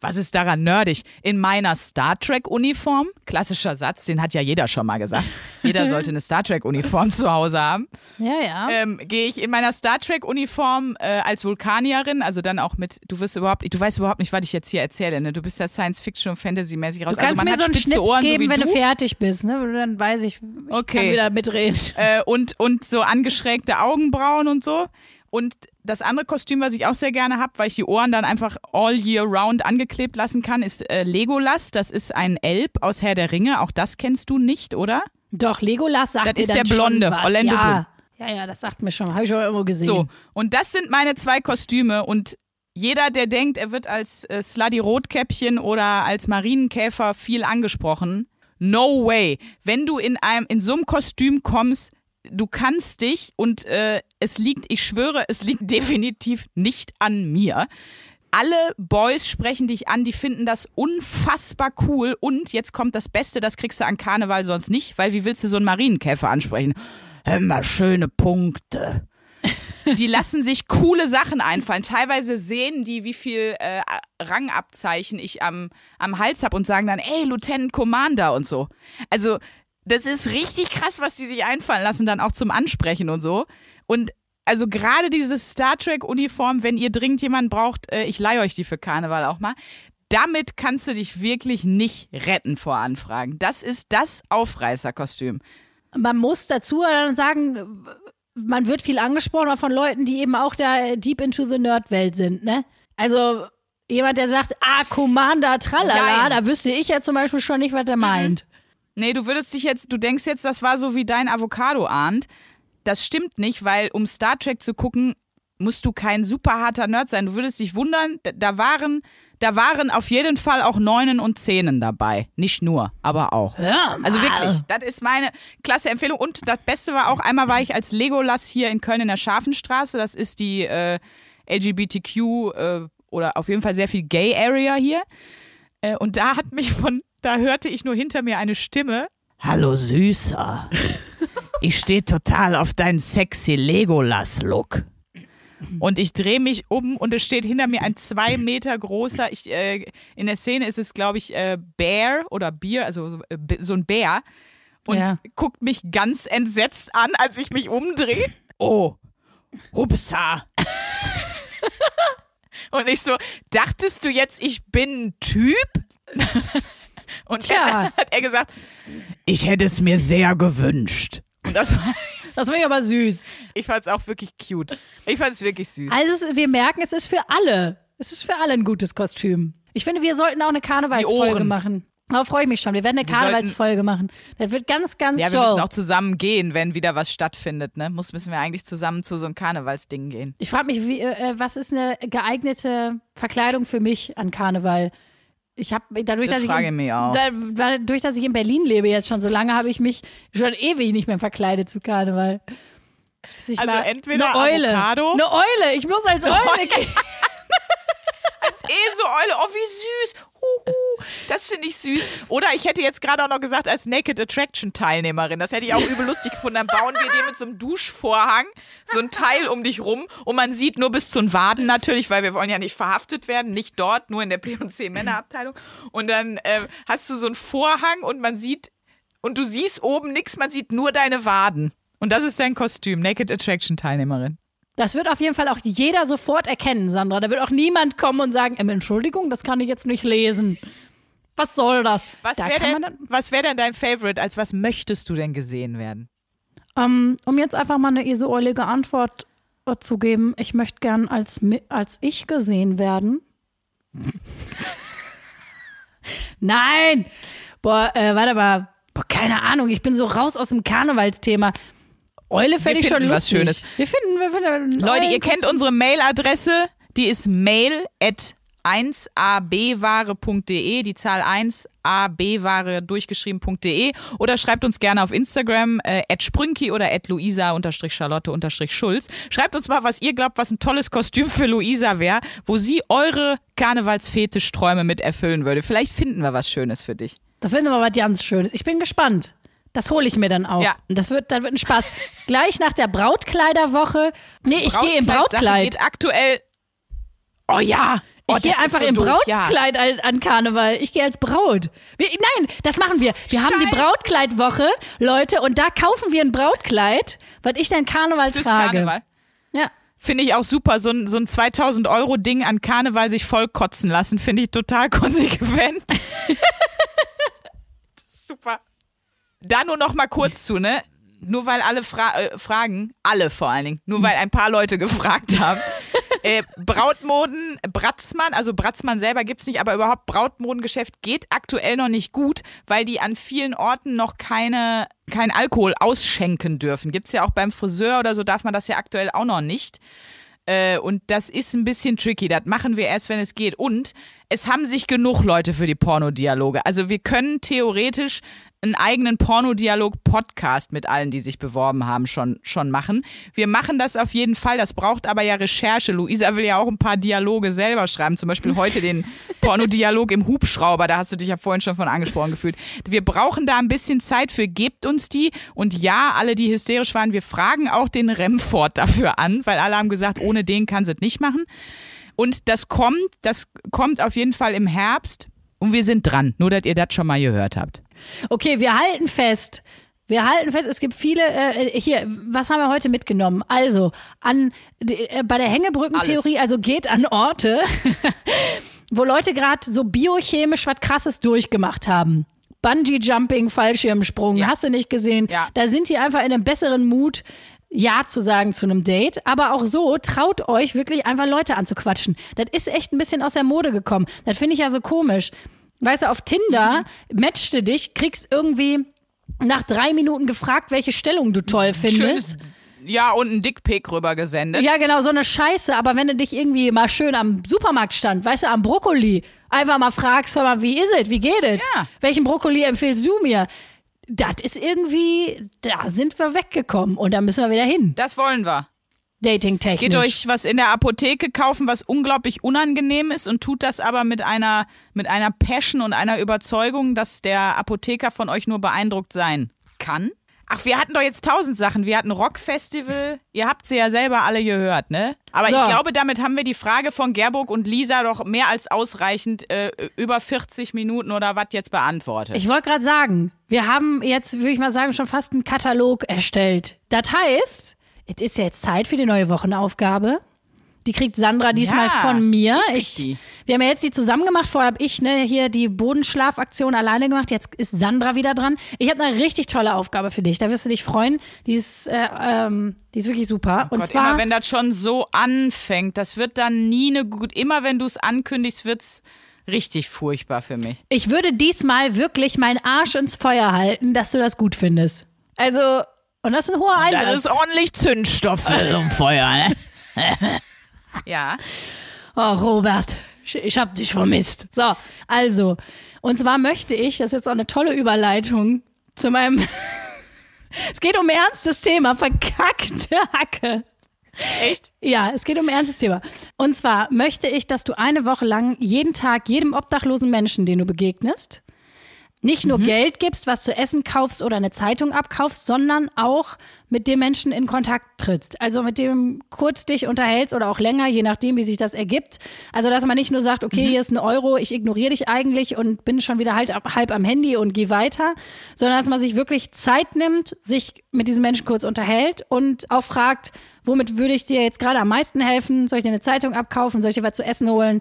was ist daran nerdig, in meiner Star Trek-Uniform, klassischer Satz, den hat ja jeder schon mal gesagt. Jeder sollte eine Star Trek-Uniform zu Hause haben. Ja, ja. Ähm, gehe ich in meiner Star Trek-Uniform äh, als Vulkanierin, also dann auch mit, du wirst überhaupt, du weißt überhaupt nicht, was ich jetzt hier erzähle, ne? Du bist ja Science-Fiction und Fantasy-mäßig raus. du kannst also man mir hat so einen Schnips Ohren, geben, so wenn du du. fertig bist, ne? Dann weiß ich, ich Okay. kann wieder mitreden. äh, und, und so angeschrägte Augenbrauen und so. Und das andere Kostüm, was ich auch sehr gerne habe, weil ich die Ohren dann einfach all year round angeklebt lassen kann, ist äh, Legolas. Das ist ein Elb aus Herr der Ringe. Auch das kennst du nicht, oder? Doch, Legolas sagt Das mir ist der Blonde. Orlando ja. ja, ja, das sagt mir schon. Habe ich schon irgendwo gesehen. So, und das sind meine zwei Kostüme und jeder, der denkt, er wird als äh, Slutty Rotkäppchen oder als Marienkäfer viel angesprochen, no way. Wenn du in einem in so einem Kostüm kommst, du kannst dich und äh, es liegt, ich schwöre, es liegt definitiv nicht an mir. Alle Boys sprechen dich an, die finden das unfassbar cool und jetzt kommt das Beste, das kriegst du an Karneval sonst nicht, weil wie willst du so einen Marienkäfer ansprechen? Immer schöne Punkte die lassen sich coole Sachen einfallen. Teilweise sehen die, wie viel äh, Rangabzeichen ich am, am Hals habe und sagen dann, ey, Lieutenant Commander und so. Also, das ist richtig krass, was die sich einfallen lassen, dann auch zum Ansprechen und so. Und also gerade diese Star Trek-Uniform, wenn ihr dringend jemanden braucht, äh, ich leihe euch die für Karneval auch mal. Damit kannst du dich wirklich nicht retten vor Anfragen. Das ist das Aufreißerkostüm. Man muss dazu dann sagen, man wird viel angesprochen aber von Leuten, die eben auch da deep into the Nerd-Welt sind, ne? Also jemand, der sagt, ah, Commander, tralala, Jein. da wüsste ich ja zum Beispiel schon nicht, was er meint. Nee, du würdest dich jetzt, du denkst jetzt, das war so wie dein Avocado ahnt. Das stimmt nicht, weil um Star Trek zu gucken, musst du kein super harter Nerd sein. Du würdest dich wundern, da, waren, da waren auf jeden Fall auch Neunen und Zehnen dabei. Nicht nur, aber auch. Ja, Also wirklich, das ist meine klasse Empfehlung. Und das Beste war auch, einmal war ich als Legolas hier in Köln in der Scharfenstraße. Das ist die äh, LGBTQ äh, oder auf jeden Fall sehr viel Gay Area hier. Äh, und da hat mich von, da hörte ich nur hinter mir eine Stimme. Hallo Süßer. Ich stehe total auf deinen sexy Legolas-Look. Und ich drehe mich um und es steht hinter mir ein zwei Meter großer, ich, äh, in der Szene ist es, glaube ich, äh, Bear oder Bier, also äh, so ein Bär. Und Ja. guckt mich ganz entsetzt an, als ich mich umdrehe. Oh, hupsa. und ich so, dachtest du jetzt, ich bin ein Typ? und dann hat er gesagt, ich hätte es mir sehr gewünscht. Und das war, Das finde ich aber süß. ich fand es auch wirklich cute. Ich fand es wirklich süß. Also wir merken, es ist für alle. Es ist für alle ein gutes Kostüm. Ich finde, wir sollten auch eine Karnevalsfolge machen. Darauf freue ich mich schon. Wir werden eine Wir sollten- Karnevalsfolge machen. Das wird ganz, ganz Ja, wir toll. müssen auch zusammen gehen, wenn wieder was stattfindet. Ne? Muss, müssen wir eigentlich zusammen zu so einem Karnevalsding gehen. Ich frage mich, wie, äh, was ist eine geeignete Verkleidung für mich an Karneval? Ich habe dadurch, Das dass ich, in, mich auch. Dadurch, dass ich in Berlin lebe jetzt schon so lange, habe ich mich schon ewig nicht mehr verkleidet zu Karneval. Also mal- entweder eine Eule. Avocado. Eine Eule. Ich muss als Eule gehen. Als Eseeule, oh wie süß. Das finde ich süß. Oder ich hätte jetzt gerade auch noch gesagt, als Naked Attraction Teilnehmerin. Das hätte ich auch übel lustig gefunden. Dann bauen wir dir mit so einem Duschvorhang so ein Teil um dich rum und man sieht nur bis zu den Waden natürlich, weil wir wollen ja nicht verhaftet werden. Nicht dort, nur in der P&C Männerabteilung. Und dann ähm, hast du so einen Vorhang und man sieht, und du siehst oben nichts, man sieht nur deine Waden. Und das ist dein Kostüm, Naked Attraction Teilnehmerin. Das wird auf jeden Fall auch jeder sofort erkennen, Sandra. Da wird auch niemand kommen und sagen, ähm, Entschuldigung, das kann ich jetzt nicht lesen. Was soll das? Was Da wäre denn, was wär denn dein Favorite? Als was möchtest du denn gesehen werden? Ähm, um jetzt einfach mal eine eseäulige Antwort äh, zu geben, ich möchte gern als, als ich gesehen werden. Nein! Boah, äh, warte mal. Boah, keine Ahnung, ich bin so raus aus dem Karnevalsthema. Eule fände ich schon finden was lustig. Schönes. Wir finden, wir finden Leute, ihr kennt unsere Mailadresse. Die ist mail at 1abware.de, die Zahl 1 abware durchgeschrieben.de oder schreibt uns gerne auf Instagram äh, @sprünki oder @luisa_charlotte_schulz. Schreibt uns mal, was ihr glaubt, was ein tolles Kostüm für Luisa wäre, wo sie eure Karnevalsfetischträume mit erfüllen würde. Vielleicht finden wir was Schönes für dich. Da finden wir was ganz Schönes. Ich bin gespannt. Das hole ich mir dann auch. Ja. Das wird, das wird ein Spaß. Gleich nach der Brautkleiderwoche. Nee, ich gehe im Brautkleid. Geht aktuell. Oh ja. Oh, ich gehe das ist einfach so im doof, ja. Brautkleid an, an Karneval. Ich gehe als Braut. Wir, nein, das machen wir. Wir haben die Scheiße. Brautkleidwoche, Leute, und da kaufen wir ein Brautkleid, was ich dann Karneval Fürs trage. Karneval. Ja. Finde ich auch super. So ein, so ein 2000 Euro Ding an Karneval sich voll kotzen lassen, finde ich total konsequent. super. Da nur noch mal kurz zu, ne? Nur weil alle fra äh, fragen, alle vor allen Dingen, nur weil ein paar Leute gefragt haben. Äh, Brautmoden, Bratzmann, also Bratzmann selber gibt's nicht, aber überhaupt Brautmodengeschäft geht aktuell noch nicht gut, weil die an vielen Orten noch keine, kein Alkohol ausschenken dürfen. Gibt's ja auch beim Friseur oder so, darf man das ja aktuell auch noch nicht. Äh, und das ist ein bisschen tricky. Das machen wir erst, wenn es geht. Und es haben sich genug Leute für die Pornodialoge. Also wir können theoretisch einen eigenen Pornodialog-Podcast mit allen, die sich beworben haben, schon, schon machen. Wir machen das auf jeden Fall. Das braucht aber ja Recherche. Luisa will ja auch ein paar Dialoge selber schreiben. Zum Beispiel heute den Pornodialog im Hubschrauber. Da hast du dich ja vorhin schon von angesprochen gefühlt. Wir brauchen da ein bisschen Zeit für. Gebt uns die. Und ja, alle, die hysterisch waren, wir fragen auch den Remford dafür an, weil alle haben gesagt, ohne den kann sie es nicht machen. Und das kommt, das kommt auf jeden Fall im Herbst. Und wir sind dran. Nur, dass ihr das schon mal gehört habt. Okay, wir halten fest. Wir halten fest, es gibt viele, äh, hier, was haben wir heute mitgenommen? Also, an, äh, bei der Hängebrückentheorie, also geht an Orte, wo Leute gerade so biochemisch was Krasses durchgemacht haben. Bungee-Jumping, Fallschirmsprung, Ja. hast du nicht gesehen? Ja. Da sind die einfach in einem besseren Mut, Ja zu sagen zu einem Date. Aber auch so, traut euch wirklich einfach Leute anzuquatschen. Das ist echt ein bisschen aus der Mode gekommen. Das finde ich ja so komisch. Weißt du, auf Tinder Mhm. matchst du dich, kriegst irgendwie nach drei Minuten gefragt, welche Stellung du toll findest. Schönes, ja, und ein Dickpick rübergesendet. Ja, genau, so eine Scheiße. Aber wenn du dich irgendwie mal schön am Supermarktstand, weißt du, am Brokkoli, einfach mal fragst, hör mal, wie ist es, wie geht es? Ja. Welchen Brokkoli empfiehlst du mir? Das ist irgendwie, da sind wir weggekommen und da müssen wir wieder hin. Das wollen wir. Dating-technisch. Geht euch was in der Apotheke kaufen, was unglaublich unangenehm ist und tut das aber mit einer, mit einer Passion und einer Überzeugung, dass der Apotheker von euch nur beeindruckt sein kann. Ach, wir hatten doch jetzt tausend Sachen. Wir hatten Rockfestival. Ihr habt sie ja selber alle gehört, ne? Aber So. ich glaube, damit haben wir die Frage von Gerburg und Lisa doch mehr als ausreichend äh, über 40 Minuten oder was jetzt beantwortet. Ich wollte gerade sagen, wir haben jetzt, würde ich mal sagen, schon fast einen Katalog erstellt. Das heißt, es ist jetzt Zeit für die neue Wochenaufgabe. Die kriegt Sandra diesmal Ja, von mir. ich die. Wir haben ja jetzt die zusammen gemacht. Vorher habe ich ne, hier die Bodenschlafaktion alleine gemacht. Jetzt ist Sandra wieder dran. Ich habe eine richtig tolle Aufgabe für dich. Da wirst du dich freuen. Die ist, äh, ähm, die ist wirklich super. Und Gott, zwar immer wenn das schon so anfängt, das wird dann nie eine gut. Immer wenn du es ankündigst, wird's richtig furchtbar für mich. Ich würde diesmal wirklich meinen Arsch ins Feuer halten, dass du das gut findest. Also, und das ist ein hoher Einsatz. Das ist ordentlich Zündstoff für so ein Feuer, ne? ja. Oh, Robert, ich, ich hab dich vermisst. So, also, und zwar möchte ich, das ist jetzt auch eine tolle Überleitung zu meinem. es geht um ein ernstes Thema, verkackte Hacke. Echt? Ja, es geht um ein ernstes Thema. Und zwar möchte ich, dass du eine Woche lang jeden Tag jedem obdachlosen Menschen, den du begegnest, nicht nur Geld gibst, was zu essen kaufst oder eine Zeitung abkaufst, sondern auch mit dem Menschen in Kontakt trittst. Also mit dem kurz dich unterhältst oder auch länger, je nachdem, wie sich das ergibt. Also dass man nicht nur sagt, okay, hier ist ein Euro, ich ignoriere dich eigentlich und bin schon wieder halt halb am Handy und geh weiter, sondern dass man sich wirklich Zeit nimmt, sich mit diesem Menschen kurz unterhält und auch fragt, womit würde ich dir jetzt gerade am meisten helfen? Soll ich dir eine Zeitung abkaufen? Soll ich dir was zu essen holen?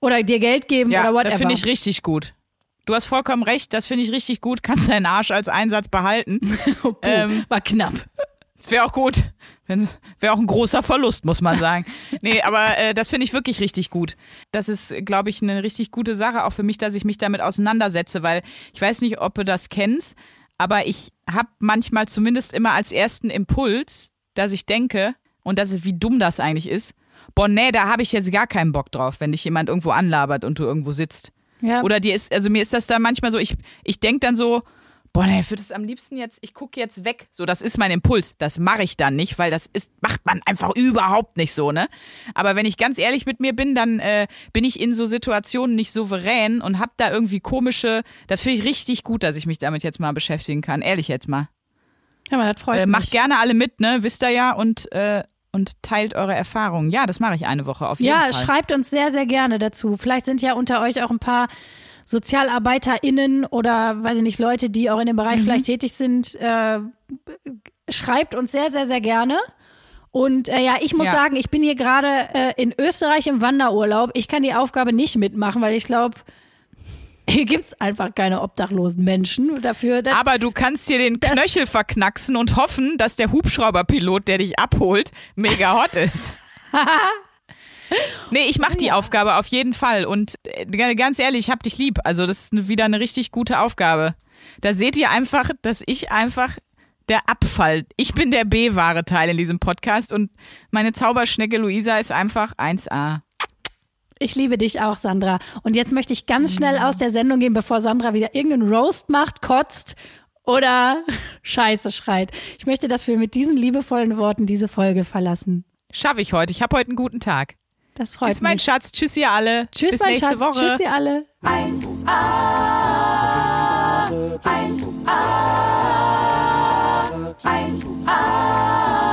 Oder dir Geld geben Ja, oder whatever? das finde ich richtig gut. Du hast vollkommen recht, das finde ich richtig gut. Kannst deinen Arsch als Einsatz behalten. Oh, puh, ähm, war knapp. Das wäre auch gut. Wäre auch ein großer Verlust, muss man sagen. Nee, aber äh, das finde ich wirklich richtig gut. Das ist, glaube ich, eine richtig gute Sache, auch für mich, dass ich mich damit auseinandersetze, weil ich weiß nicht, ob du das kennst, aber ich habe manchmal zumindest immer als ersten Impuls, dass ich denke, und das ist, wie dumm das eigentlich ist, boah, nee, da habe ich jetzt gar keinen Bock drauf, wenn dich jemand irgendwo anlabert und du irgendwo sitzt. Ja. Oder dir ist, also mir ist das da manchmal so, ich, ich denke dann so, boah, nee, ich würde es am liebsten jetzt, ich gucke jetzt weg. So, das ist mein Impuls. Das mache ich dann nicht, weil das ist, macht man einfach überhaupt nicht so, ne? Aber wenn ich ganz ehrlich mit mir bin, dann äh, bin ich in so Situationen nicht souverän und hab da irgendwie komische, das finde ich richtig gut, dass ich mich damit jetzt mal beschäftigen kann. Ehrlich jetzt mal. ja, man, das freut Äh, mich. macht gerne alle mit, ne? Wisst ihr ja und, äh, und teilt eure Erfahrungen. Ja, das mache ich eine Woche auf jeden Ja, Fall. schreibt uns sehr, sehr gerne dazu. Vielleicht sind ja unter euch auch ein paar SozialarbeiterInnen oder, weiß ich nicht, Leute, die auch in dem Mhm. Bereich vielleicht tätig sind. Äh, schreibt uns sehr, sehr, sehr gerne. Und äh, ja, ich muss Ja. sagen, ich bin hier gerade äh, in Österreich im Wanderurlaub. Ich kann die Aufgabe nicht mitmachen, weil ich glaube, hier gibt's einfach keine obdachlosen Menschen. Dafür, Aber du kannst dir den Knöchel verknacksen und hoffen, dass der Hubschrauberpilot, der dich abholt, mega hot ist. nee, ich mach die Aufgabe auf jeden Fall. Und äh, ganz ehrlich, ich hab dich lieb. Also, das ist wieder eine richtig gute Aufgabe. Da seht ihr einfach, dass ich einfach der Abfall. Ich bin der B-wahre Teil in diesem Podcast und meine Zauberschnecke Luisa ist einfach 1A. Ich liebe dich auch, Sandra. Und jetzt möchte ich ganz schnell aus der Sendung gehen, bevor Sandra wieder irgendeinen Roast macht, kotzt oder Scheiße schreit. Ich möchte, dass wir mit diesen liebevollen Worten diese Folge verlassen. Schaffe ich heute. Ich habe heute einen guten Tag. Das freut Tschüss, mein mich. Schatz. Tschüss, ihr alle. Tschüss, Bis mein nächste Schatz. Woche. Tschüss, ihr alle. 1A, 1A, 1A.